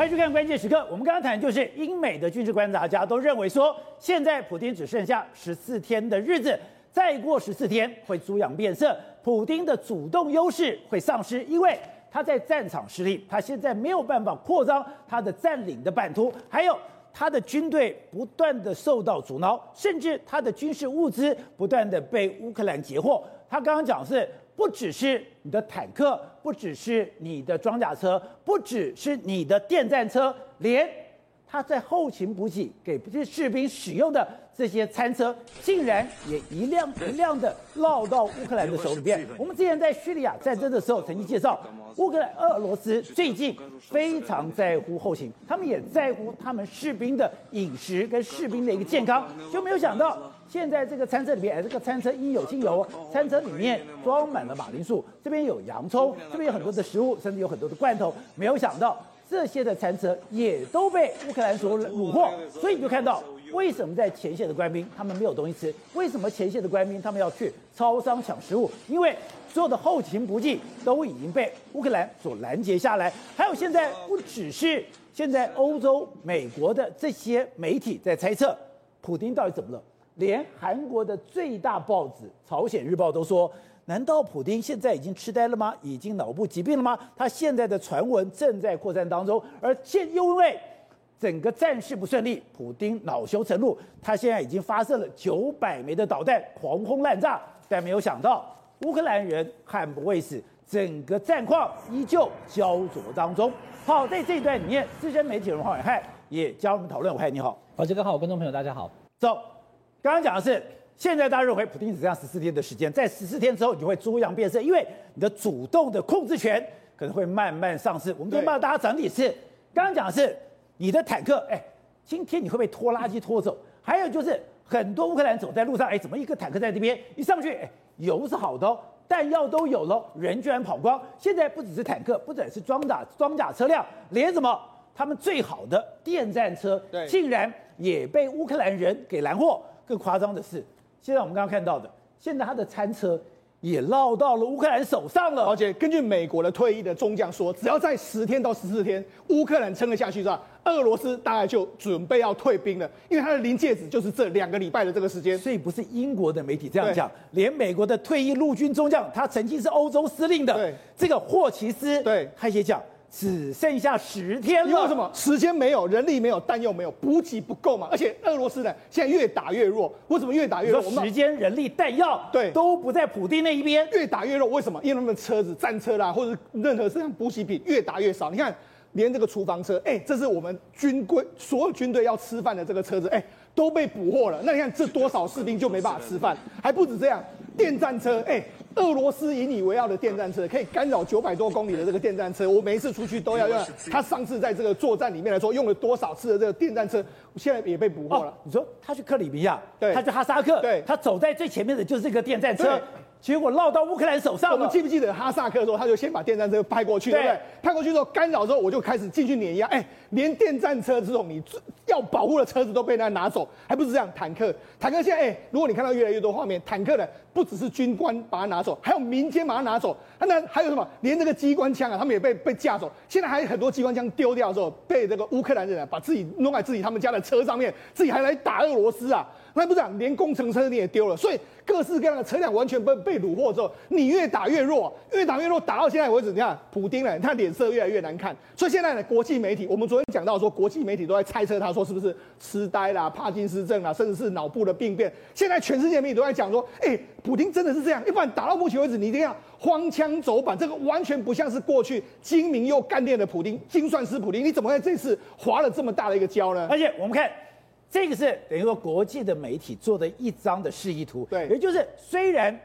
欢迎收看关键时刻。我们刚刚谈的就是英美的军事观察家都认为说，现在普京只剩下十四天的日子，再过十四天会猪羊变色，普京的主动优势会丧失，因为他在战场失利，他现在没有办法扩张他的占领的版图，还有他的军队不断的受到阻挠，甚至他的军事物资不断的被乌克兰截获。他刚刚讲是。不只是你的坦克，不只是你的装甲车，不只是你的电战车，连他在后勤补给给这些士兵使用的这些餐车，竟然也一辆一辆的落到乌克兰的手里边。我们之前在叙利亚战争的时候曾经介绍，乌克兰、俄罗斯最近非常在乎后勤，他们也在乎他们士兵的饮食跟士兵的一个健康，就没有想到。现在这个餐车里面，哎，这个餐车应有尽有。餐车里面装满了马铃薯，这边有洋葱，这边有很多的食物，甚至有很多的罐头。没有想到这些的餐车也都被乌克兰所虏获，所以你就看到为什么在前线的官兵他们没有东西吃？为什么前线的官兵他们要去超商抢食物？因为所有的后勤补给都已经被乌克兰所拦截下来。还有现在不只是现在欧洲、美国的这些媒体在猜测，普京到底怎么了？连韩国的最大报纸《朝鲜日报》都说：“难道普京现在已经痴呆了吗？已经脑部疾病了吗？他现在的传闻正在扩散当中，而现因为整个战事不顺利，普丁恼羞成怒，他现在已经发射了九百枚的导弹，狂轰滥炸。但没有想到，乌克兰人悍不畏死，整个战况依旧焦灼当中。好，在这一段里面，资深媒体人黄伟汉也加入我们讨论。暐瀚你好，好杰哥好，观众朋友大家好，走。刚刚讲的是，现在大家认为普京只剩下十四天的时间，在十四天之后你就会猪羊变色，因为你的主动的控制权可能会慢慢丧失。我们先帮大家整理是，刚刚讲的是你的坦克，哎，今天你会被拖拉机拖走，还有就是很多乌克兰走在路上，哎，怎么一个坦克在这边一上去，哎，油是好的哦，弹药都有了，人居然跑光。现在不只是坦克，不只是装甲装甲车辆，连什么他们最好的电战车，竟然也被乌克兰人给拦获。更夸张的是，现在我们刚刚看到的，现在他的餐车也落到了乌克兰手上了。而且根据美国的退役的中将说，只要在十天到十四天，乌克兰撑得下去，是吧？俄罗斯大概就准备要退兵了，因为他的临界值就是这两个礼拜的这个时间。所以不是英国的媒体这样讲，连美国的退役陆军中将，他曾经是欧洲司令的，对这个霍奇斯，对，他也讲。只剩下十天了，因为什么？时间没有，人力没有，弹药没有，补给不够嘛。而且俄罗斯呢，现在越打越弱。为什么越打越弱？时间、人力、弹药，对，都不在普丁那一边。越打越弱，为什么？因为他们的车子、战车啦，或者任何身上补给品越打越少。你看，连这个厨房车，哎、欸，这是我们军规所有军队要吃饭的这个车子，哎、欸，都被捕获了。那你看，这多少士兵就没办法吃饭？还不止这样，电战车，哎、欸。俄罗斯引以为傲的电战车，可以干扰九百多公里的这个电战车，我每一次出去都要用。他上次在这个作战里面来说，用了多少次的这个电战车，现在也被捕获了。哦，你说他去克里米亚，对，他去哈萨克，对，他走在最前面的就是这个电战车。结果落到乌克兰手上。我们记不记得哈萨克的时候，他就先把电战车派过去，对不对？派过去之后干扰之后，我就开始进去碾压。哎，连电战车这种你要保护的车子都被人家拿走，还不是这样？坦克，坦克现在哎，如果你看到越来越多画面，坦克呢不只是军官把它拿走，还有民间把它拿走。那还有什么？连这个机关枪啊，他们也被被架走。现在还有很多机关枪丢掉之后，被这个乌克兰人啊把自己弄在自己他们家的车上面，自己还来打俄罗斯啊。那不是啊，连工程车你也丢了，所以各式各样的车辆完全被被掳获之后，你越打越弱，越打越弱，打到现在为止，你看普丁呢，他脸色越来越难看。所以现在呢，国际媒体，我们昨天讲到说，国际媒体都在猜测他说是不是痴呆啦、帕金斯症啦，甚至是脑部的病变。现在全世界媒体都在讲说，哎、普丁真的是这样，要不然打到目前为止，你这样荒腔走板，这个完全不像是过去精明又干练的普丁，精算师普丁，你怎么在这次滑了这么大的一个跤呢？而且我们看。这个是等于说国际的媒体做的一张的示意图，对，也就是虽然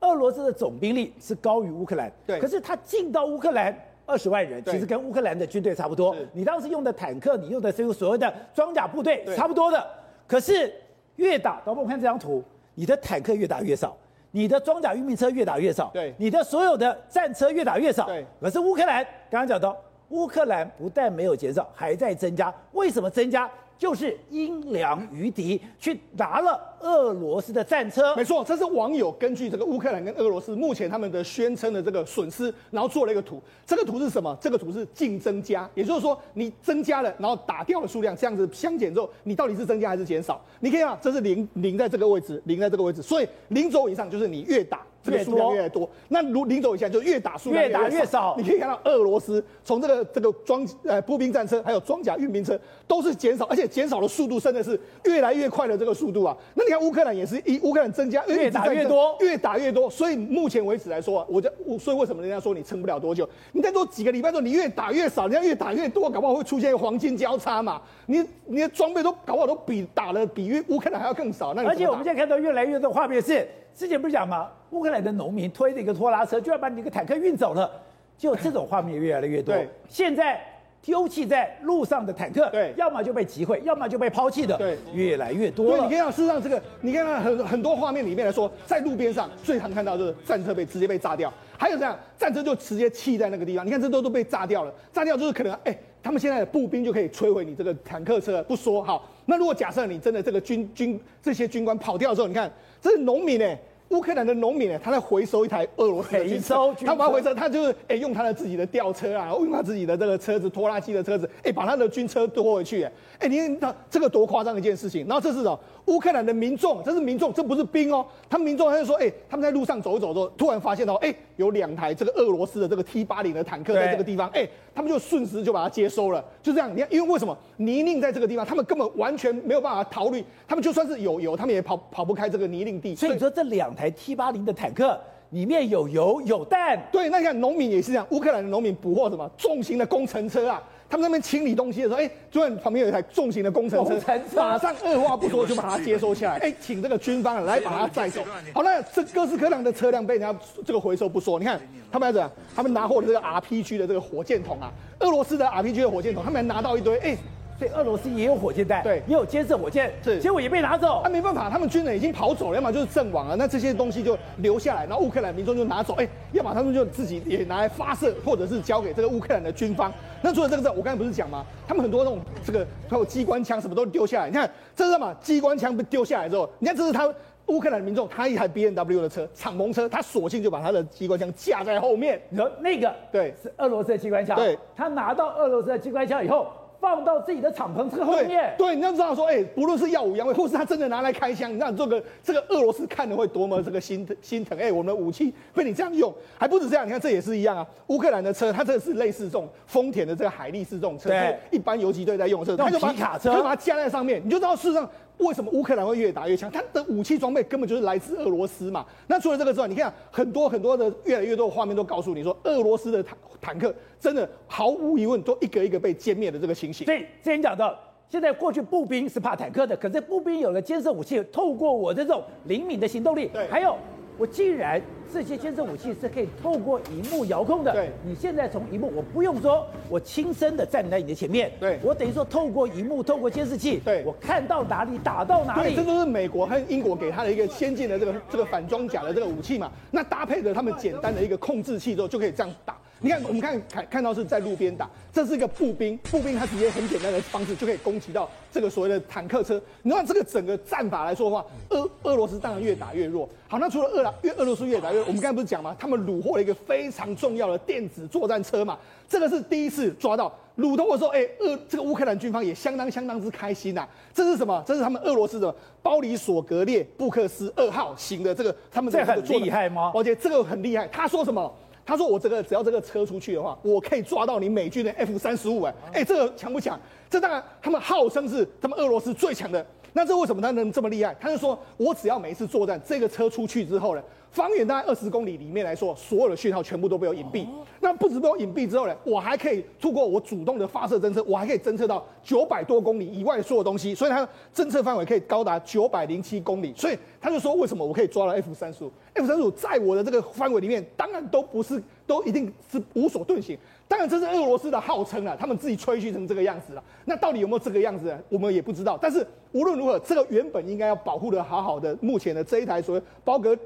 俄罗斯的总兵力是高于乌克兰，对，可是他进到乌克兰二十万人，其实跟乌克兰的军队差不多。你当时用的坦克，你用的这个所谓的装甲部队，差不多的。可是越打，导播我们看这张图，你的坦克越打越少，你的装甲运兵车越打越少，对，你的所有的战车越打越少，对。可是乌克兰刚刚讲到，乌克兰不但没有减少，还在增加。为什么增加？就是阴凉于敌，去拿了俄罗斯的战车。没错，这是网友根据这个乌克兰跟俄罗斯目前他们的宣称的这个损失，然后做了一个图。这个图是什么？这个图是净增加，也就是说你增加了，然后打掉的数量这样子相减之后，你到底是增加还是减少？你可以看，这是零零在这个位置，零在这个位置，所以零轴以上就是你越打。这个数量越来越多，那如零轴以下就越打数量越，越打越少。你可以看到俄罗斯从这个这个装呃步兵战车还有装甲运兵车都是减少，而且减少的速度真的是越来越快的这个速度啊。那你看乌克兰也是一乌克兰增加越打越多，越打越多。所以目前为止来说，我就所以为什么人家说你撑不了多久？你再多几个礼拜之后，你越打越少，人家越打越多，搞不好会出现黄金交叉嘛。你你的装备都搞不好都比打了比乌克兰还要更少。那而且我们现在看到越来越多画面是。之前不是讲吗？乌克兰的农民推着一个拖拉车，就要把你一个坦克运走了。就这种画面越来越多。对，现在丢弃在路上的坦克，对，要么就被击毁，要么就被抛弃的，对，越来越多了。对，你看，事实上这个，你看到很很多画面里面来说，在路边上最常看到就是战车被直接被炸掉，还有这样战车就直接弃在那个地方。你看这都都被炸掉了，炸掉就是可能，哎，他们现在的步兵就可以摧毁你这个坦克车，不说好。那如果假设你真的这个军军这些军官跑掉的时候，你看这是农民哎。乌克兰的农民呢，他在回收一台俄罗斯的军车，他把它回收，他就是哎、用他的自己的吊车啊，用他自己的这个车子拖拉机的车子，哎、把他的军车拖回去，哎、欸，你看他这个多夸张一件事情。然后这是什么？乌克兰的民众，这是民众，这不是兵哦。他们民众他就说，哎、欸，他们在路上走一走的时候，突然发现哦，哎、欸，有两台这个俄罗斯的这个 T 八零的坦克在这个地方，哎、欸，他们就瞬时就把它接收了，就这样。你看，因为为什么泥泞在这个地方，他们根本完全没有办法逃离，他们就算是有油，他们也跑跑不开这个泥泞地。所以你说这两台 T 八零的坦克里面有油有弹，对，那你看农民也是这样，乌克兰的农民捕获什么重型的工程车啊。他们在那边清理东西的时候，哎，突然旁边有一台重型的工程车，马上二话不说就把它接收下来，哎，请这个军方来把它载走。好，那这哥斯克朗的车辆被人家这个回收不说，你看他们要怎样？他们拿货的这个 RPG 的这个火箭筒啊，俄罗斯的 RPG 的火箭筒，他们还拿到一堆，哎。所以俄罗斯也有火箭弹，对，也有监视火箭，是，结果也被拿走。那、啊、没办法，他们军人已经跑走了，要么就是阵亡了，那这些东西就留下来，然后乌克兰民众就拿走，哎、欸，要么他们就自己也拿来发射，或者是交给这个乌克兰的军方。那除了这个之外，我刚才不是讲吗？他们很多那种这个还有机关枪什么都丢下来。你看这是什么？机关枪被丢下来之后，你看这是他乌克兰民众，他一台 B N W 的车，敞篷车，他索性就把他的机关枪架在后面。你说那个对，是俄罗斯的机关枪，对，他拿到俄罗斯的机关枪以后。放到自己的敞篷车后面。对，对，你要知道说，哎、欸，不论是耀武扬威，或是他真的拿来开枪，你让这个这个俄罗斯看的会多么这个心疼心疼。哎、欸，我们的武器被你这样用，还不止这样，你看这也是一样啊。乌克兰的车，它这个是类似这种丰田的这个海力士这种车，对，一般游击队在用的车，它就把卡车，就把它架在上面，你就知道事实上。为什么乌克兰会越打越强？他的武器装备根本就是来自俄罗斯嘛。那除了这个之外，你看很多很多的越来越多的画面都告诉你说，俄罗斯的坦坦克真的毫无疑问都一个一个被歼灭的这个情形。所以之前讲到，现在过去步兵是怕坦克的，可是步兵有了监射武器，透过我这种灵敏的行动力，对，还有。我既然这些监视武器是可以透过荧幕遥控的，对，你现在从荧幕，我不用说，我亲身的站在你的前面，对，我等于说透过荧幕，透过监视器，对，我看到哪里打到哪里，对，这都是美国和英国给他的一个先进的这个这个反装甲的这个武器嘛，那搭配着他们简单的一个控制器之后，就可以这样打。你看，我们看看看到是在路边打，这是一个步兵，步兵他直接很简单的方式就可以攻击到这个所谓的坦克车。你看这个整个战法来说的话，俄俄罗斯当然越打越弱。好，那除了俄罗越俄罗斯越打越弱，我们刚才不是讲吗？他们虏获了一个非常重要的电子作战车嘛，这个是第一次抓到。掳到的时候，哎，俄这个乌克兰军方也相当相当之开心呐、啊。这是什么？这是他们俄罗斯的包里索格列布克斯二号型的这个他们这个很厉害吗？而且这个很厉害。他说什么？他说：“我这个只要这个车出去的话，我可以抓到你美军的 F 三十五哎，哎，这个强不强？这当然，他们号称是他们俄罗斯最强的。那这为什么他能这么厉害？他就说，我只要每一次作战，这个车出去之后呢，方圆大概二十公里里面来说，所有的讯号全部都被我隐蔽。那不止被我隐蔽之后呢，我还可以透过我主动的发射侦测，我还可以侦测到九百多公里以外的所有东西，所以它侦测范围可以高达九百零七公里。所以他就说，为什么我可以抓到 F 三十五？F 三十五在我的这个范围里面，当然都不是，都一定是无所遁形。当然这是俄罗斯的号称啊，他们自己吹嘘成这个样子了。那到底有没有这个样子呢？我们也不知道。但是无论如何，这个原本应该要保护的好好的，目前的这一台所谓包格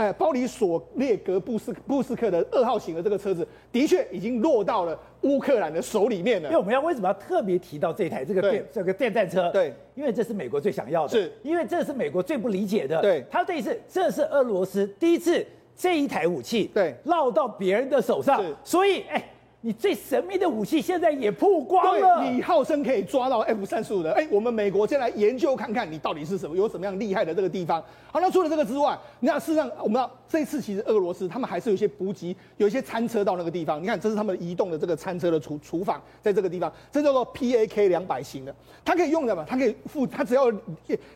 哎，包里索列格布斯布斯克的二号型的这个车子，的确已经落到了乌克兰的手里面了。因为我们要为什么要特别提到这台这个电这个电战车？对，因为这是美国最想要的，是因为这是美国最不理解的。对，他这一次，这是俄罗斯第一次这一台武器对落到别人的手上，所以哎。你最神秘的武器现在也曝光了，你号称可以抓到 F 三十五的，哎，我们美国先来研究看看你到底是什么，有什么样厉害的这个地方。好，那除了这个之外，你看事实上我们知道这次其实俄罗斯他们还是有一些补给，有一些餐车到那个地方。你看，这是他们移动的这个餐车的厨厨房，在这个地方，这叫做 PAK 两百型的，它可以用的嘛？它可以付，它只要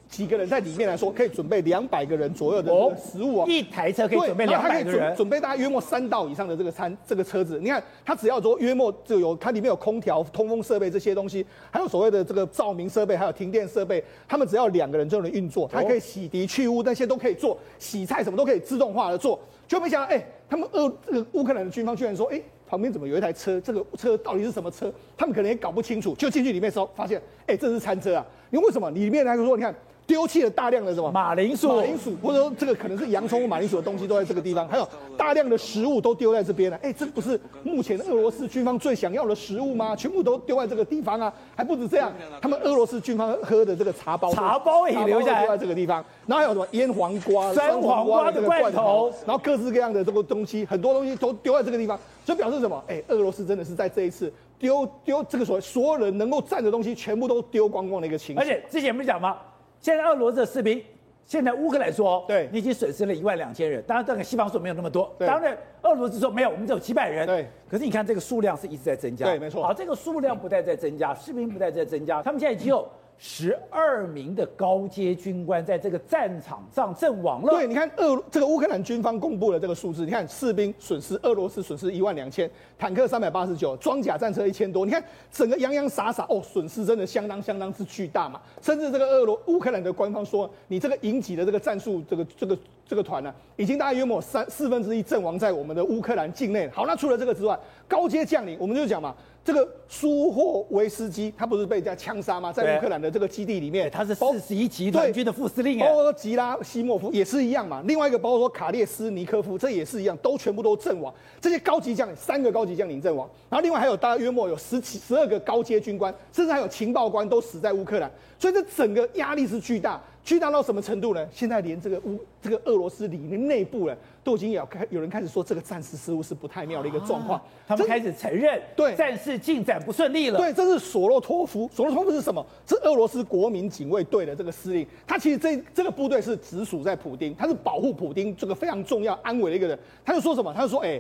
几个人在里面来说，可以准备两百个人左右的食物哦。一台车可以准备两百个人，准备大概约莫三道以上的这个餐这个车子。你看，它只要说约莫就有它里面有空调、通风设备这些东西，还有所谓的这个照明设备，还有停电设备，他们只要两个人就能运作，它可以洗涤去污，那些都可以做，洗菜什么都可以自动化的做。就没想到，哎、欸，他们俄这个乌克兰的军方居然说，哎、欸，旁边怎么有一台车？这个车到底是什么车？他们可能也搞不清楚。就进去里面的时候，发现，哎、欸，这是餐车啊！因为为什么？里面来说，你看。丢弃了大量的什么马铃薯、马铃薯，或者说这个可能是洋葱、马铃薯的东西都在这个地方，还有大量的食物都丢在这边了。哎，这不是目前俄罗斯军方最想要的食物吗？全部都丢在这个地方啊！还不止这样，他们俄罗斯军方喝的这个茶包，茶包也留下来丢在这个地方。然后还有什么腌黄瓜、酸黄瓜的罐头，然后各式各样的这个东西，很多东西都丢在这个地方，就表示什么？哎，俄罗斯真的是在这一次丢丢这个所谓所有人能够占的东西，全部都丢光光的一个情况。而且之前不是讲吗？现在俄罗斯的士兵，现在乌克兰说，对，你已经损失了一万两千人。当然，这个西方说没有那么多。当然，俄罗斯说没有，我们只有几百人。对。可是你看，这个数量是一直在增加。对，没错。好，这个数量不断在增加，士兵不断在增加，他们现在已经有。十二名的高阶军官在这个战场上阵亡了。对，你看俄这个乌克兰军方公布了这个数字，你看士兵损失，俄罗斯损失一万两千，坦克三百八十九，装甲战车一千多。你看整个洋洋洒洒，哦，损失真的相当相当之巨大嘛。甚至这个俄罗乌克兰的官方说，你这个营级的这个战术，这个这个这个团呢、已经大约莫三四分之一阵亡在我们的乌克兰境内。好，那除了这个之外，高阶将领，我们就讲嘛。这个苏霍维斯基，他不是被人家枪杀吗？在乌克兰的这个基地里面，他是四十一集团军的副司令。包括吉拉西莫夫也是一样嘛。另外一个包括说卡列斯尼科夫，这也是一样，都全部都阵亡。这些高级将领，三个高级将领阵亡，然后另外还有大约约莫有十七、十二个高阶军官，甚至还有情报官都死在乌克兰。所以这整个压力是巨大，巨大到什么程度呢？现在连这个乌这个俄罗斯里面内部呢，都已经有开有人开始说这个战事似乎是不太妙的一个状况，啊、他们开始承认对战事进展不顺利了。对，这是索洛托夫，索洛托夫是什么？是俄罗斯国民警卫队的这个司令。他其实这这个部队是直属在普丁，他是保护普丁这个非常重要安危的一个人。他就说什么？他就说，哎，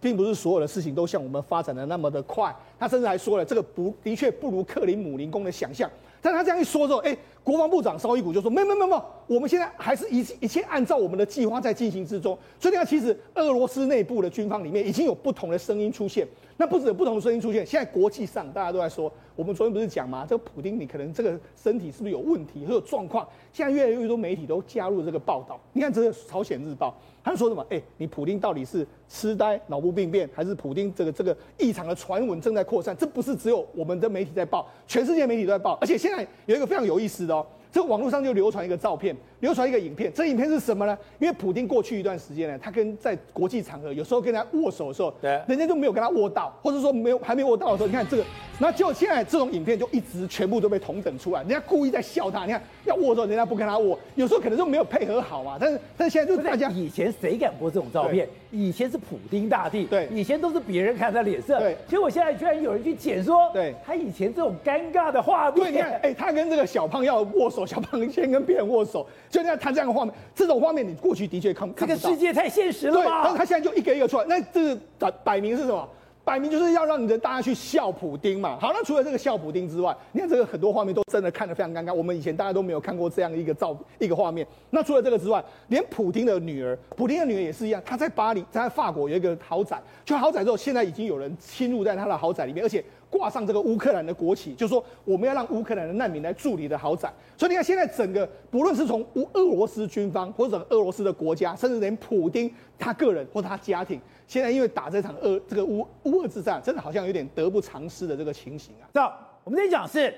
并不是所有的事情都像我们发展的那么的快。他甚至还说了，这个不的确不如克林姆林宫的想象。但他这样一说之后，哎，国防部长绍伊古就说：没有没有没有，我们现在还是一一切按照我们的计划在进行之中。所以你看，其实俄罗斯内部的军方里面已经有不同的声音出现。那不止有不同的声音出现，现在国际上大家都在说，我们昨天不是讲吗？这个普丁你可能这个身体是不是有问题，会有状况？现在越来越多媒体都加入这个报道。你看这个《朝鲜日报》，他说什么？哎，你普丁到底是痴呆、脑部病变，还是普丁这个这个异常的传闻正在扩散？这不是只有我们的媒体在报，全世界媒体都在报。而且现在有一个非常有意思的。这个网络上就流传一个照片，流传一个影片。这影片是什么呢？因为普丁过去一段时间呢，他跟在国际场合有时候跟人家握手的时候，对，人家就没有跟他握到，或者说没有还没握到的时候，你看这个，那就现在这种影片就一直全部都被同等出来，人家故意在笑他。你看要握的时候，人家不跟他握，有时候可能就没有配合好嘛。但是但是现在就是大家以前谁敢播这种照片？以前是普丁大帝，对，以前都是别人看他脸色，对。结果现在居然有人去解说，对，他以前这种尴尬的画面，对，你看，哎，他跟这个小胖要握手，小胖先跟别人握手，就那样他这样的画面，这种画面你过去的确看看不到。这个世界太现实了对，但是他现在就一个一个出来，那这个摆摆明是什么？摆明就是要让你的大家去笑普丁嘛。好，那除了这个笑普丁之外，你看这个很多画面都真的看得非常尴尬。我们以前大家都没有看过这样一个照一个画面。那除了这个之外，连普丁的女儿，普丁的女儿也是一样，她在巴黎，在法国有一个豪宅，去豪宅之后，现在已经有人侵入在她的豪宅里面，而且。挂上这个乌克兰的国旗，就是说我们要让乌克兰的难民来住你的豪宅。所以你看，现在整个不论是从乌俄罗斯军方，或者俄罗斯的国家，甚至连普丁他个人或他家庭，现在因为打这场俄这个乌乌俄之战，真的好像有点得不偿失的这个情形啊。那我们在讲是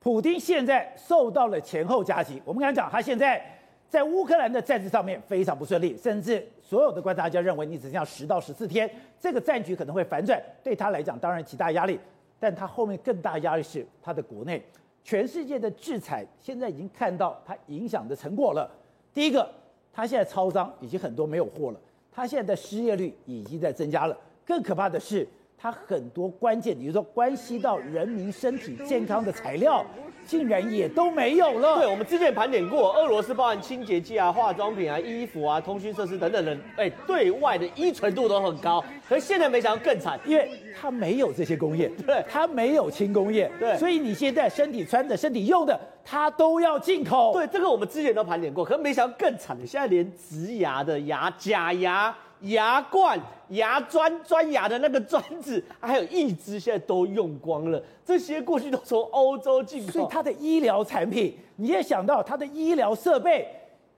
普丁现在受到了前后夹击。我们刚才讲他现在在乌克兰的战事上面非常不顺利，甚至所有的观察家认为你只剩下十到十四天，这个战局可能会反转，对他来讲当然极大压力。但他后面更大压力是他的国内，全世界的制裁现在已经看到它影响的成果了。第一个，他现在超商已经很多没有货了，他现在的失业率已经在增加了。更可怕的是，他很多关键，比如说关系到人民身体健康的材料。竟然也都没有了。对，我们之前盘点过，俄罗斯包含清洁剂啊、化妆品啊、衣服啊、通讯设施等等的，哎，对外的依存度都很高。可是现在没想到更惨，因为它没有这些工业，对，它没有轻工业，对，所以你现在身体穿的、身体用的，它都要进口。对，这个我们之前都盘点过，可是没想到更惨的，现在连植牙的牙、假牙。牙冠、牙钻、钻牙的那个钻子，还有义肢，现在都用光了。这些过去都从欧洲进口，所以它的医疗产品，你也想到它的医疗设备，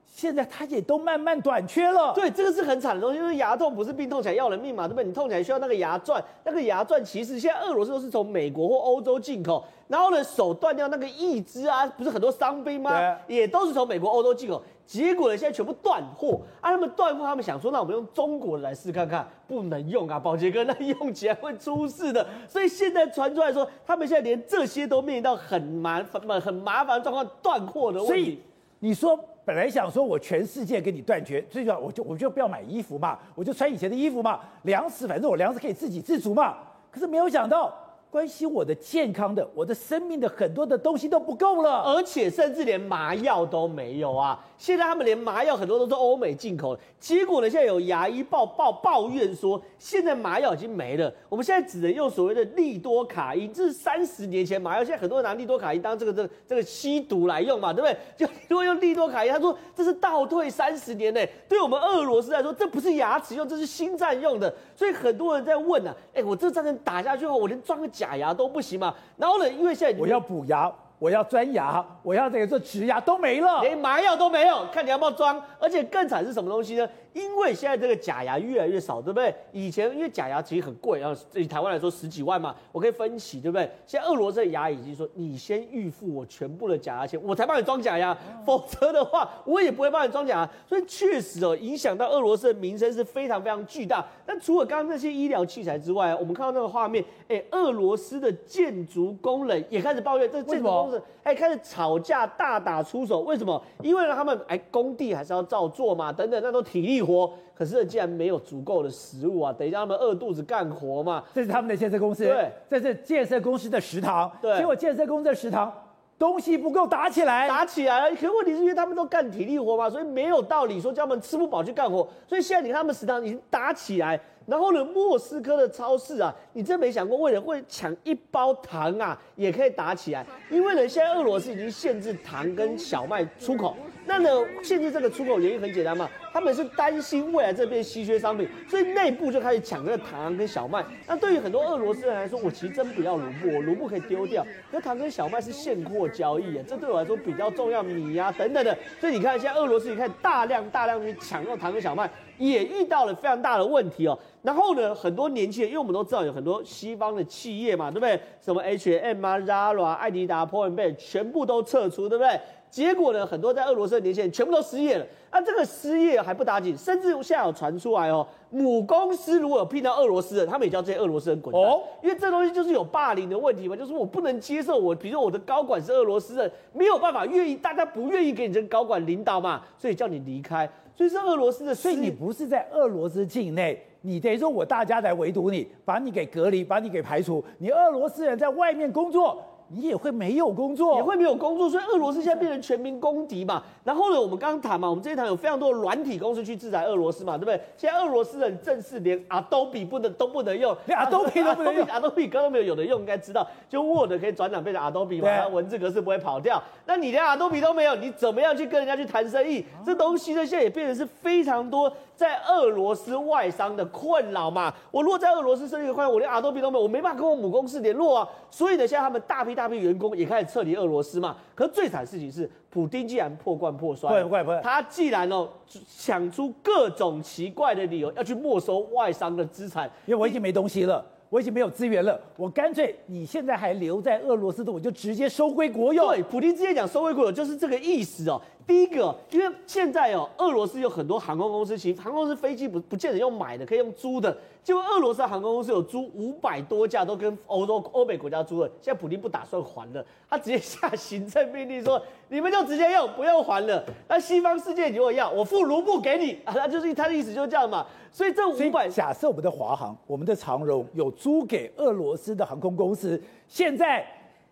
现在它也都慢慢短缺了。对，这个是很惨的东西，因为牙痛不是病，痛起来要人命嘛，对不对？你痛起来需要那个牙钻，那个牙钻其实现在俄罗斯都是从美国或欧洲进口，然后呢，手断掉那个义肢啊，不是很多伤兵吗？也都是从美国、欧洲进口。结果呢，现在全部断货啊！他们断货，他们想说，那我们用中国的来试看看，不能用啊，宝杰哥，那用起来会出事的。所以现在传出来说，他们现在连这些都面临到很麻烦、很麻烦的状况，断货的问题。所以你说本来想说我全世界跟你断绝，最主要我就我就不要买衣服嘛，我就穿以前的衣服嘛，粮食反正我粮食可以自给自足嘛。可是没有想到。关心我的健康的，我的生命的很多的东西都不够了，而且甚至连麻药都没有啊！现在他们连麻药很多都是欧美进口的，结果呢，现在有牙医报报抱怨说，现在麻药已经没了，我们现在只能用所谓的利多卡因，这是三十年前麻药，现在很多人拿利多卡因当这个这个、这个吸毒来用嘛，对不对？就如果用利多卡因，他说这是倒退三十年呢，对我们俄罗斯来说，这不是牙齿用，这是心脏用的，所以很多人在问、啊，哎，我这战争打下去后，我连装个假牙都不行嘛？然后呢，因为现在我要补牙。我要钻牙，我要这个做植牙都没了，连麻药都没有，看你要不要装。而且更惨是什么东西呢？因为现在这个假牙越来越少，对不对？以前因为假牙其实很贵，然后以台湾来说十几万嘛，我可以分期，对不对？现在俄罗斯的牙已经说，你先预付我全部的假牙钱，我才帮你装假牙，否则的话我也不会帮你装假牙。所以确实哦，影响到俄罗斯的名声是非常非常巨大。但除了刚刚那些医疗器材之外，我们看到那个画面，哎，俄罗斯的建筑工人也开始抱怨，这建筑工人哎开始吵架，大打出手。为什么？因为呢，他们哎工地还是要照做嘛，等等，那都体力活，可是既然没有足够的食物啊，等一下他们饿肚子干活嘛。这是他们的建设公司，对，这是建设公司的食堂，对。结果建设公司的食堂东西不够，打起来，打起来了。可问题是因为他们都干体力活嘛，所以没有道理说叫他们吃不饱去干活。所以现在你看他们食堂已经打起来，然后呢，莫斯科的超市啊，你真没想过为了会抢一包糖啊，也可以打起来。因为呢，现在俄罗斯已经限制糖跟小麦出口。那呢，限制这个出口原因很简单嘛，他们是担心未来这边稀缺商品，所以内部就开始抢这个糖跟小麦。那对于很多俄罗斯人来说，我其实真不要卢布，我卢布可以丢掉。可是糖跟小麦是现货交易啊，这对我来说比较重要，米呀、啊、等等的。所以你看，现在俄罗斯你看大量大量去抢这种糖跟小麦，也遇到了非常大的问题哦。然后呢，很多年轻人，因为我们都知道有很多西方的企业嘛，对不对？什么 H&M 啊、Zara、艾迪达、Pull&Bear 全部都撤出，对不对？结果呢，很多在俄罗斯的年轻人全部都失业了。那这个失业还不打紧，甚至现在有传出来哦，母公司如果有聘到俄罗斯人，他们也叫这些俄罗斯人滚蛋。哦，因为这东西就是有霸凌的问题嘛，就是我不能接受我，比如说我的高管是俄罗斯人，没有办法愿意，大家不愿意给你这个高管领导嘛，所以叫你离开。所以是俄罗斯的，所以你不是在俄罗斯境内，你等于说我大家来围堵你，把你给隔离，把你给排除，你俄罗斯人在外面工作。你也会没有工作，也会没有工作，所以俄罗斯现在变成全民公敌嘛。然后呢，我们刚刚谈嘛，我们这一谈有非常多的软体公司去制裁俄罗斯嘛，对不对？现在俄罗斯人正式连 Adobe 不能都不能用，连 Adobe 都不能用，Adobe 刚刚没有有的用，应该知道，就 Word 可以转档变成 Adobe 嘛，它文字格式不会跑掉。那你连 Adobe 都没有，你怎么样去跟人家去谈生意？这东西呢，现在也变成是非常多在俄罗斯外商的困扰嘛。我如果在俄罗斯设立一个会，我连 Adobe 都没有，我没办法跟我母公司联络啊。所以呢，现在他们大批大批员工也开始撤离俄罗斯嘛。可是最惨的事情是，普丁竟然破罐破摔，不会不会，他既然哦想出各种奇怪的理由要去没收外商的资产，因为我已经没东西了。我已经没有资源了，我干脆你现在还留在俄罗斯的，我就直接收归国有。对，普京之前讲收归国有就是这个意思哦。第一个，因为现在哦，俄罗斯有很多航空公司，其实航空公司飞机不不见得用买的，可以用租的。就俄罗斯航空公司有租五百多架，都跟欧洲、欧美国家租了。现在普丁不打算还了，他直接下行政命令说，你们就直接用，不用还了。那西方世界如果要，我付卢布给你啊，那就是他的意思就这样嘛。所以这五百，假设我们的华航、我们的长荣有租给俄罗斯的航空公司，现在。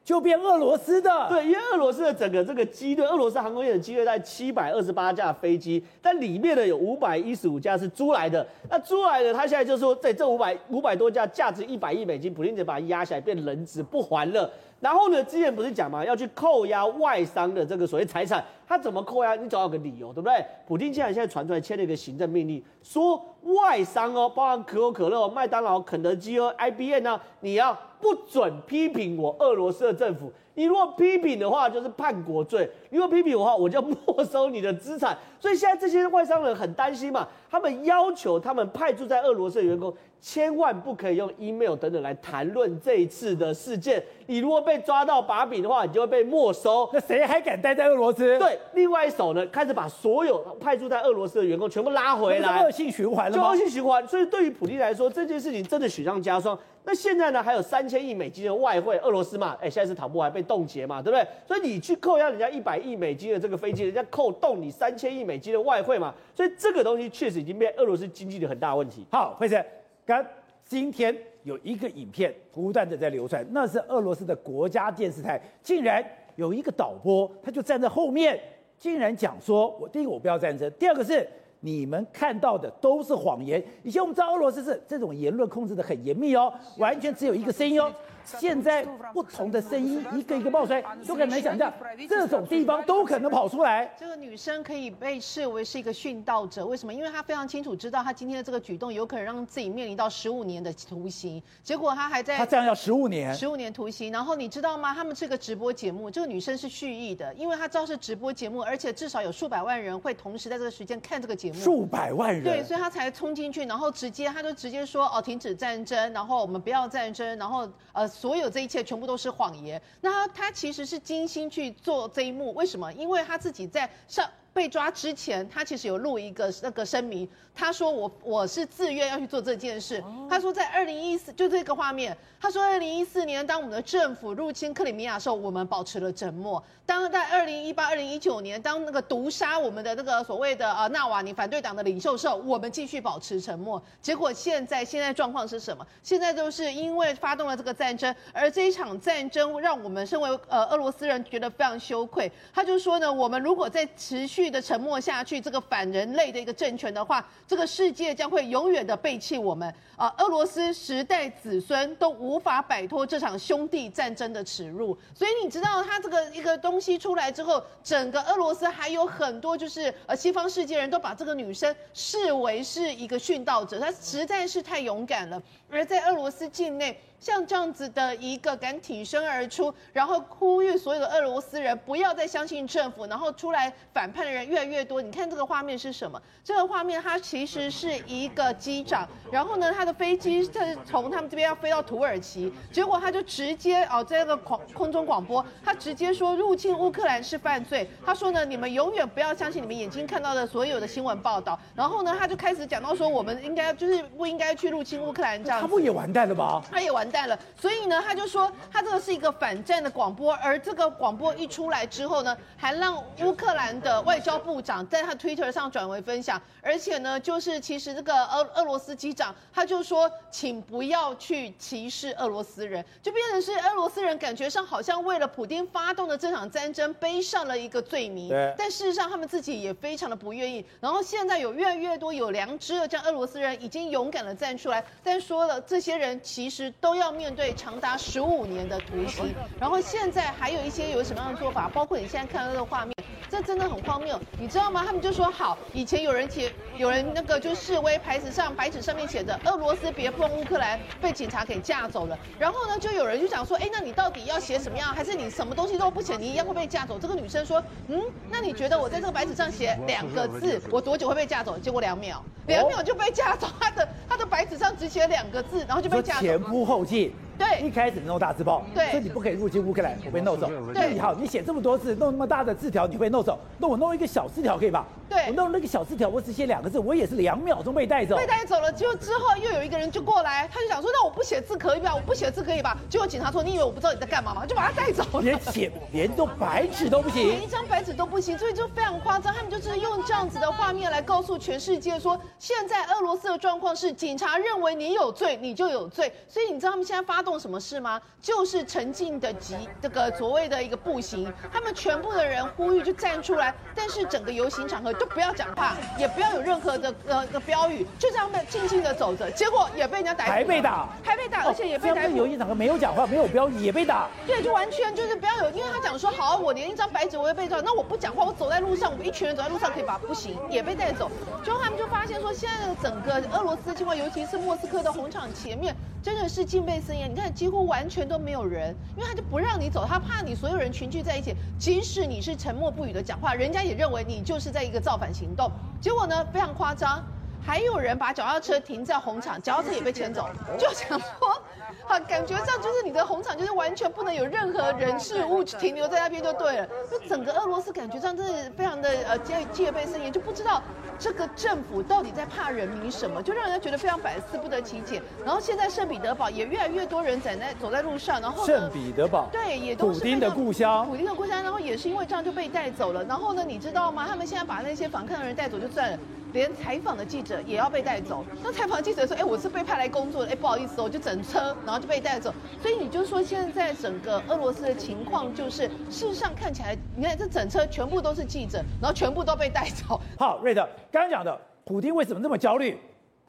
就变俄罗斯的，对，因为俄罗斯的整个这个机队，俄罗斯航空业的机队在七百二十八架飞机，但里面呢有五百一十五架是租来的。那租来的，他现在就说，在这五百五百多架，价值一百亿美金，普丁就把它压下来变人质不还了。然后呢，之前不是讲嘛，要去扣押外商的这个所谓财产，他怎么扣押？你总要有个理由，对不对？普京现在现在传出来签了一个行政命令，说外商哦，包含可口可乐、麦当劳、肯德基哦、IBM 呢，你要不准批评我俄罗斯的政府。你如果批评的话，就是叛国罪；如果批评的话，我就没收你的资产。所以现在这些外商人很担心嘛，他们要求他们派驻在俄罗斯的员工。千万不可以用 email 等等来谈论这一次的事件。你如果被抓到把柄的话，你就会被没收。那谁还敢待在俄罗斯？对，另外一手呢，开始把所有派驻在俄罗斯的员工全部拉回来，恶性循环了吗？就恶性循环。所以对于普利来说，这件事情真的雪上加霜。那现在呢，还有三千亿美金的外汇，俄罗斯嘛，哎，现在是讨不还被冻结嘛，对不对？所以你去扣押人家一百亿美金的这个飞机，人家扣动你三千亿美金的外汇嘛，所以这个东西确实已经变俄罗斯经济的很大问题。好，辉诚，刚。今天有一个影片不断的在流传，那是俄罗斯的国家电视台，竟然有一个导播，他就站在后面，竟然讲说：“我第一个我不要战争，第二个是你们看到的都是谎言。”以前我们知道俄罗斯是这种言论控制的很严密哦，完全只有一个声音哦。现在不同的声音一个一个爆出来，都很难想象，这种地方都可能跑出来。这个女生可以被视为是一个殉道者，为什么？因为她非常清楚知道，她今天的这个举动有可能让自己面临到十五年的徒刑。结果她还在，她这样要十五年，十五年徒刑。然后你知道吗？他们这个直播节目，这个女生是蓄意的，因为她知道是直播节目，而且至少有数百万人会同时在这个时间看这个节目。数百万人，对，所以她才冲进去，然后直接，她就直接说：“哦，停止战争，然后我们不要战争，然后呃。”所有这一切全部都是谎言。那他他其实是精心去做这一幕，为什么？因为他自己在上。被抓之前，他其实有录一个那个声明，他说我我是自愿要去做这件事。他说在二零一四就这个画面，他说二零一四年当我们的政府入侵克里米亚的时候，我们保持了沉默。当在二零一八、二零一九年，当那个毒杀我们的那个所谓的呃纳瓦尼反对党的领袖时候，我们继续保持沉默。结果现在现在状况是什么？现在都是因为发动了这个战争，而这一场战争让我们身为呃俄罗斯人觉得非常羞愧。他就说呢，我们如果在持续的沉默下去，这个反人类的一个政权的话，这个世界将会永远的背弃我们啊！俄罗斯十代子孙都无法摆脱这场兄弟战争的耻辱。所以你知道，他这个一个东西出来之后，整个俄罗斯还有很多就是呃西方世界人都把这个女生视为是一个殉道者，她实在是太勇敢了。而在俄罗斯境内，像这样子的一个敢挺身而出，然后呼吁所有的俄罗斯人不要再相信政府，然后出来反叛的人越来越多。你看这个画面是什么？这个画面它其实是一个机长，然后呢，他的飞机是从他们这边要飞到土耳其，结果他就直接哦，在那个空空中广播，他直接说入侵乌克兰是犯罪。他说呢，你们永远不要相信你们眼睛看到的所有的新闻报道。然后呢，他就开始讲到说，我们应该就是不应该去入侵乌克兰这样。他不也完蛋了吗？他也完蛋。了，所以呢，他就说他这个是一个反战的广播，而这个广播一出来之后呢，还让乌克兰的外交部长在他 Twitter 上转为分享，而且呢，就是其实这个俄俄罗斯机长他就说，请不要去歧视俄罗斯人，就变成是俄罗斯人感觉上好像为了普丁发动的这场战争背上了一个罪名，对但事实上他们自己也非常的不愿意。然后现在有越来越多有良知的这样俄罗斯人已经勇敢的站出来，但说了这些人其实都要。面对长达十五年的徒刑，然后现在还有一些有什么样的做法？包括你现在看到的画面。这真的很荒谬，你知道吗？他们就说好，以前有人写，有人那个就示威牌子上白纸上面写着“俄罗斯别碰乌克兰”，被警察给架走了。然后呢，就有人就想说，哎，那你到底要写什么样？还是你什么东西都不写，你一样会被架走？这个女生说，嗯，那你觉得我在这个白纸上写两个字，我多久会被架走？结果两秒，两秒就被架走。她的她的白纸上只写两个字，然后就被架走。前仆后继。对，一开始弄大字报，对，说你不可以入侵乌克兰，我被弄走。对，你好，你写这么多字，弄那么大的字条，你会弄走。那我弄一个小字条可以吧？对，我弄那个小字条，我只写两个字，我也是两秒钟被带走。被带走了，结果之后又有一个人就过来，他就想说，那我不写字可以吧？我不写字可以吧？结果警察说，你以为我不知道你在干嘛吗？就把他带走了。连写 连都白纸都不行，连一张白纸都不行，所以就非常夸张。他们就是用这样子的画面来告诉全世界说，现在俄罗斯的状况是，警察认为你有罪，你就有罪。所以你知道他们现在发动什么事吗？就是陈进的集这个所谓的一个步行，他们全部的人呼吁就站出来，但是整个游行场合就不要讲话，也不要有任何的呃的标语，就这样们静静的走着，结果也被人家逮捕，还被打，还被打，而且也被逮捕。游行场合没有讲话，没有标语，也被打。对，就完全就是不要有，因为他讲说好，我连一张白纸我也被抓，那我不讲话，我走在路上，我们一群人走在路上可以吧？不行，也被带走。最后他们就发现说，现在的整个俄罗斯情况，尤其是莫斯科的红场前面，真的是戒备森严。你看，几乎完全都没有人，因为他就不让你走，他怕你所有人群聚在一起，即使你是沉默不语的讲话，人家也认为你就是在一个造反行动。结果呢，非常夸张，还有人把脚踏车停在红场，脚踏车也被牵走，就想说。好，感觉上就是你的红场就是完全不能有任何人事物停留在那边就对了。就整个俄罗斯感觉上真的非常的呃戒戒备森严，就不知道这个政府到底在怕人民什么，就让人家觉得非常百思不得其解。然后现在圣彼得堡也越来越多人在那走在路上，然后圣彼得堡对也都是普丁的故乡，普丁的故乡，然后也是因为这样就被带走了。然后呢，你知道吗？他们现在把那些反抗的人带走就算了。连采访的记者也要被带走。那采访记者说：“哎，我是被派来工作的，哎，不好意思，我就整车，然后就被带走。”所以你就说，现在整个俄罗斯的情况就是，事实上看起来，你看这整车全部都是记者，然后全部都被带走。好，瑞德，刚刚讲的，普丁为什么那么焦虑？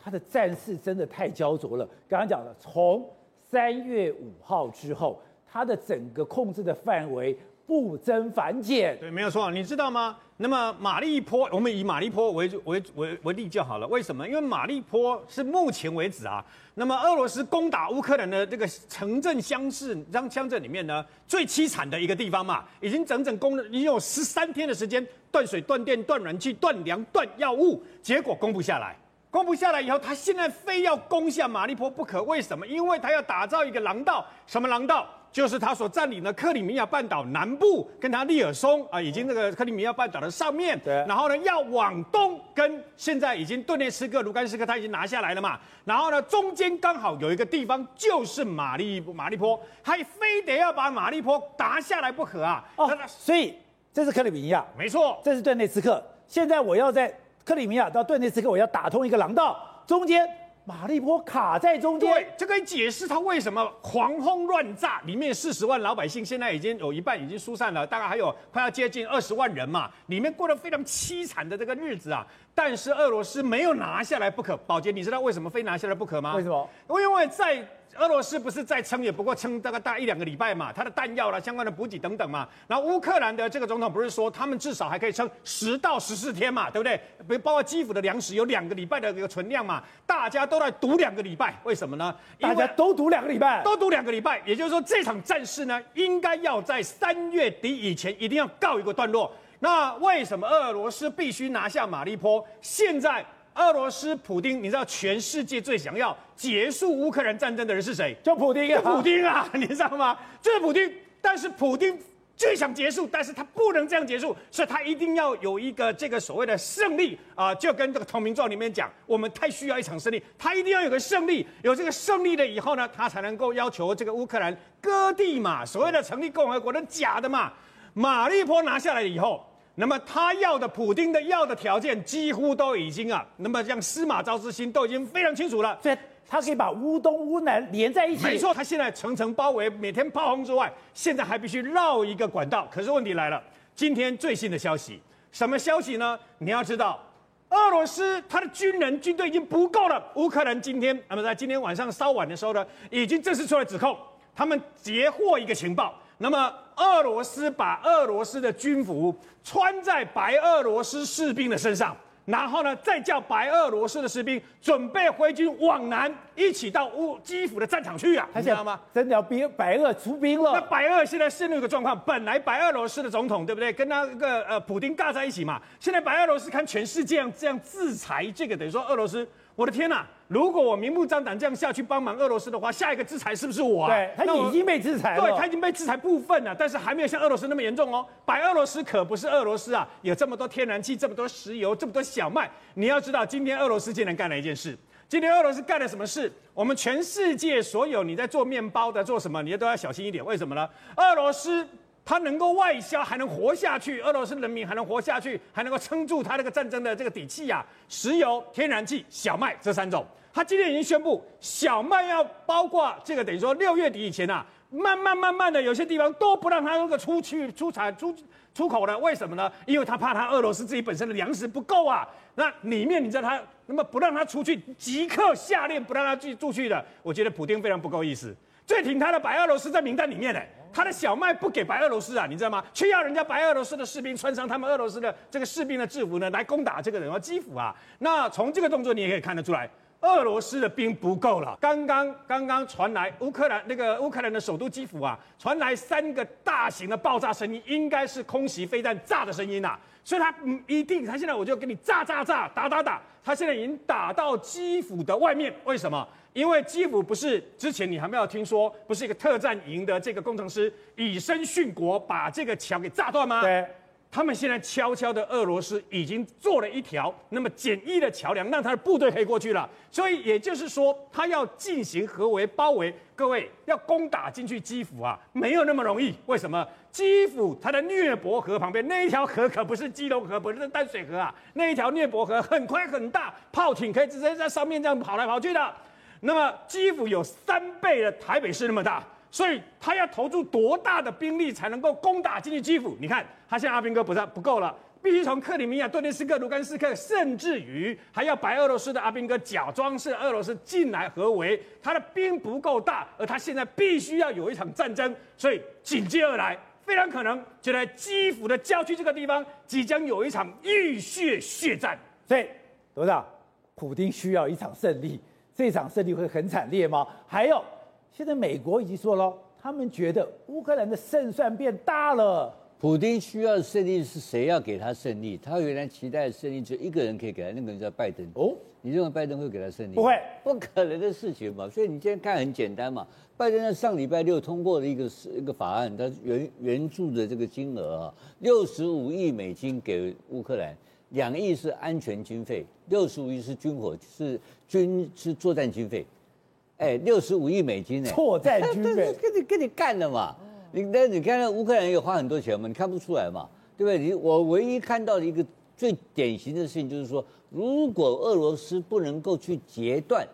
他的战事真的太焦灼了。刚刚讲的，从三月五号之后，他的整个控制的范围。不增反减，对，没有错。你知道吗？那么马利坡，我们以马利坡为为为为例就好了。为什么？因为马利坡是目前为止啊，那么俄罗斯攻打乌克兰的这个城镇乡市，这乡镇里面呢，最凄惨的一个地方嘛，已经整整攻了，已经有十三天的时间，断水、断电、断暖气、断粮、断药物，结果攻不下来。攻不下来以后，他现在非要攻下马利坡不可。为什么？因为他要打造一个廊道，什么廊道？就是他所占领的克里米亚半岛南部，跟他利尔松啊，已经那个克里米亚半岛的上面。对。然后呢，要往东跟现在已经顿涅茨克、卢甘斯克他已经拿下来了嘛。然后呢，中间刚好有一个地方就是马利马利坡，还非得要把马利坡打下来不可啊。哦。所以这是克里米亚，没错，这是顿涅茨克。现在我要在克里米亚到顿涅茨克，我要打通一个廊道，中间。马利波卡在中间，对，这可以解释他为什么狂轰乱炸，里面四十万老百姓现在已经有一半已经疏散了，大概还有快要接近二十万人嘛，里面过得非常凄惨的这个日子啊。但是俄罗斯没有拿下来不可。宝杰，你知道为什么非拿下来不可吗？为什么？因为在。俄罗斯不是再撑，也不过撑大概大一两个礼拜嘛，它的弹药啦、相关的补给等等嘛。然后乌克兰的这个总统不是说，他们至少还可以撑十到十四天嘛，对不对？不包括基辅的粮食有两个礼拜的一个存量嘛，大家都在赌两个礼拜，为什么呢？大家都赌两个礼拜，都赌两个礼拜，也就是说这场战事呢，应该要在三月底以前一定要告一个段落。那为什么俄罗斯必须拿下马利坡？现在？俄罗斯普丁，你知道全世界最想要结束乌克兰战争的人是谁？就普丁啊！普丁啊，你知道吗？就是普丁。但是普丁最想结束，但是他不能这样结束，所以他一定要有一个这个所谓的胜利啊、呃！就跟这个投名状里面讲，我们太需要一场胜利，他一定要有个胜利，有这个胜利了以后呢，他才能够要求这个乌克兰割地嘛，所谓的成立共和国的假的嘛。马利波拿下来以后。那么他要的普丁的要的条件几乎都已经啊，那么像司马昭之心都已经非常清楚了。对，他可以把乌东乌南连在一起。没错，他现在层层包围，每天炮轰之外，现在还必须绕一个管道。可是问题来了，今天最新的消息，什么消息呢？你要知道，俄罗斯他的军人军队已经不够了。乌克兰今天，那么在今天晚上稍晚的时候呢，已经正式出来指控，他们截获一个情报。那么俄罗斯把俄罗斯的军服穿在白俄罗斯士兵的身上。然后呢，再叫白俄罗斯的士兵准备回军往南，一起到乌基辅的战场去啊，你知道吗？真的要逼白俄出兵了。那白俄现在陷入一个状况，本来白俄罗斯的总统对不对，跟那个呃普丁尬在一起嘛，现在白俄罗斯看全世界这样这样制裁这个，等于说俄罗斯。我的天呐！如果我明目张胆这样下去帮忙俄罗斯的话，下一个制裁是不是我啊？对，他已经被制裁了。对，他已经被制裁部分了，但是还没有像俄罗斯那么严重哦。白俄罗斯可不是俄罗斯啊，有这么多天然气，这么多石油，这么多小麦。你要知道，今天俄罗斯竟然干了一件事。今天俄罗斯干了什么事？我们全世界所有你在做面包的，做什么，你都要小心一点。为什么呢？俄罗斯。他能够外销还能活下去，俄罗斯人民还能活下去，还能够撑住他那个战争的这个底气呀、啊。石油、天然气、小麦这三种，他今天已经宣布，小麦要包括这个，等于说六月底以前啊，慢慢慢慢的有些地方都不让他那个出去出产出出口了。为什么呢？因为他怕他俄罗斯自己本身的粮食不够啊。那里面你知道他那么不让他出去，即刻下令不让他去出去的，我觉得普丁非常不够意思。最挺他的白俄罗斯在名单里面呢。他的小麦不给白俄罗斯啊，你知道吗？却要人家白俄罗斯的士兵穿上他们俄罗斯的这个士兵的制服呢，来攻打这个人啊基辅啊。那从这个动作你也可以看得出来，俄罗斯的兵不够了。刚刚刚刚传来乌克兰那个乌克兰的首都基辅啊，传来三个大型的爆炸声音，应该是空袭飞弹炸的声音呐、啊。所以他嗯一定，他现在我就给你炸炸炸打打打，他现在已经打到基辅的外面，为什么？因为基辅不是之前你还没有听说，不是一个特战营的这个工程师以身殉国，把这个桥给炸断吗？对，他们现在悄悄的，俄罗斯已经做了一条那么简易的桥梁，让他的部队可以过去了。所以也就是说，他要进行合围包围，各位要攻打进去基辅啊，没有那么容易。为什么？基辅它的涅伯河旁边那一条河可不是基隆河，不是淡水河啊，那一条涅伯河很宽很大，炮艇可以直接在上面这样跑来跑去的。那么基辅有三倍的台北市那么大，所以他要投注多大的兵力才能够攻打进去基辅？你看，他现在阿兵哥不是不够了，必须从克里米亚、顿涅斯克、卢甘斯克，甚至于还要白俄罗斯的阿兵哥假装是俄罗斯进来合围，他的兵不够大，而他现在必须要有一场战争，所以紧接而来，非常可能就在基辅的郊区这个地方，即将有一场浴血血战。所以，董事长，普丁需要一场胜利。这场胜利会很惨烈吗？还有，现在美国已经说了，他们觉得乌克兰的胜算变大了。普京需要的胜利是谁要给他胜利？他原来期待的胜利只有一个人可以给他，那个人叫拜登。哦，你认为拜登会给他胜利？不会，不可能的事情嘛。所以你今天看很简单嘛，拜登在上礼拜六通过了一个一个法案，他援援助的这个金额啊，六十五亿美金给乌克兰。两亿是安全经费，六十五亿是军火，是军是作战经费，哎，六十五亿美金呢？作战军费 跟你跟你干了嘛？你那你看，乌克兰有花很多钱嘛？你看不出来嘛？对不对？你我唯一看到的一个最典型的事情就是说，如果俄罗斯不能够去截断。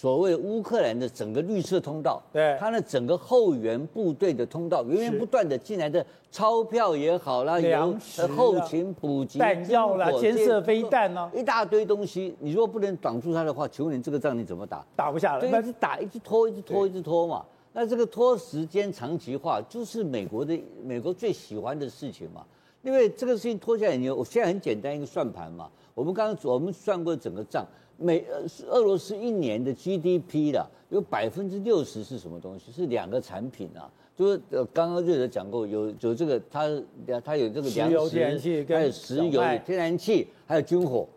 所谓乌克兰的整个绿色通道，对，它的整个后援部队的通道，源源不断的进来的钞票也好啦，粮食、后勤补给、弹药啦、监射飞弹呢，一大堆东西。你如果不能挡住它的话，请问你这个仗你怎么打？打不下来，那是打一直拖，一直拖，一直拖嘛。那这个拖时间长期化，就是美国的美国最喜欢的事情嘛。因为这个事情拖下来，你我现在很简单一个算盘嘛。我们刚刚我们算过整个账。美呃，俄罗斯一年的 GDP 啦，有百分之六十是什么东西？是两个产品啊，就是呃，刚刚瑞德讲过，有有这个，它它有这个粮食，还有石油、天然气，还有军火，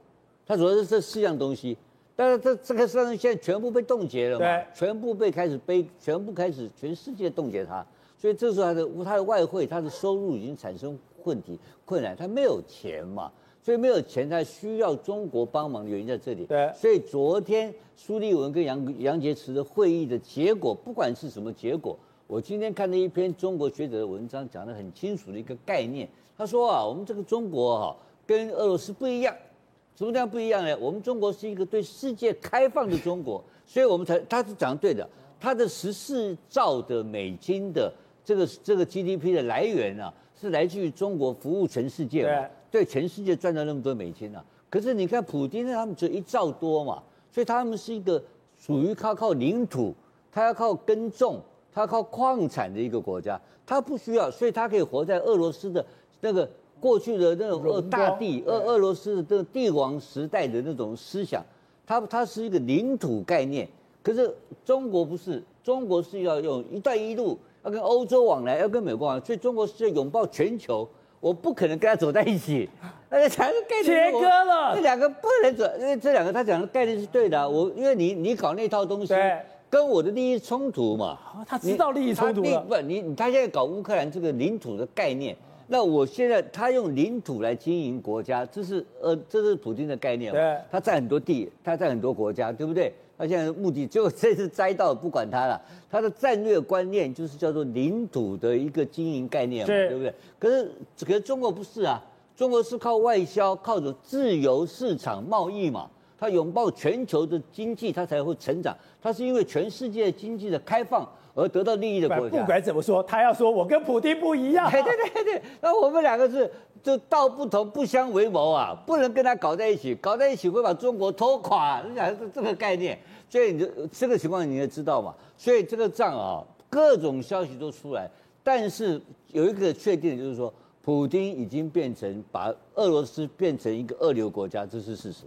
它主要是这四样东西。但是这这个上现在全部被冻结了嘛，全部被开始被，全部开始全世界冻结它，所以这时候它的它的外汇，它的收入已经产生问题困难，它没有钱嘛。所以没有钱，他需要中国帮忙的原因在这里。对，所以昨天苏立文跟杨杨洁篪的会议的结果，不管是什么结果，我今天看了一篇中国学者的文章，讲得很清楚的一个概念。他说啊，我们这个中国哈、啊，跟俄罗斯不一样，怎么这样不一样呢？我们中国是一个对世界开放的中国，所以我们才他是讲的对的。他的十四兆的美金的这个这个 GDP 的来源啊，是来自于中国服务全世界嘛。对全世界赚到那么多美金啊，可是你看普丁他们只有一兆多嘛，所以他们是一个属于靠靠领土，他要靠耕种，它靠矿产的一个国家，他不需要，所以他可以活在俄罗斯的那个过去的那种俄大地俄俄罗斯的这个帝王时代的那种思想，他他是一个领土概念。可是中国不是，中国是要用“一带一路”，要跟欧洲往来，要跟美国往来，所以中国是要拥抱全球。我不可能跟他走在一起，而 且才是概念切割了。这两个不能走，因为这两个他讲的概念是对的、啊。我因为你你搞那套东西，跟我的利益冲突嘛。他知道利益冲突了。不，你他现在搞乌克兰这个领土的概念，那我现在他用领土来经营国家，这是呃这是普京的概念。对。他占很多地，他占很多国家，对不对？他现在的目的就这次栽到不管他了，他的战略观念就是叫做领土的一个经营概念嘛，对不对？可是可是中国不是啊，中国是靠外销，靠着自由市场贸易嘛，他拥抱全球的经济，他才会成长。他是因为全世界经济的开放而得到利益的国家。不管怎么说，他要说我跟普京不一样。对对对对，那我们两个是。就道不同不相为谋啊，不能跟他搞在一起，搞在一起会把中国拖垮。你想是这个概念，所以你就这个情况你也知道嘛。所以这个仗啊，各种消息都出来，但是有一个确定就是说，普京已经变成把俄罗斯变成一个二流国家，这是事实。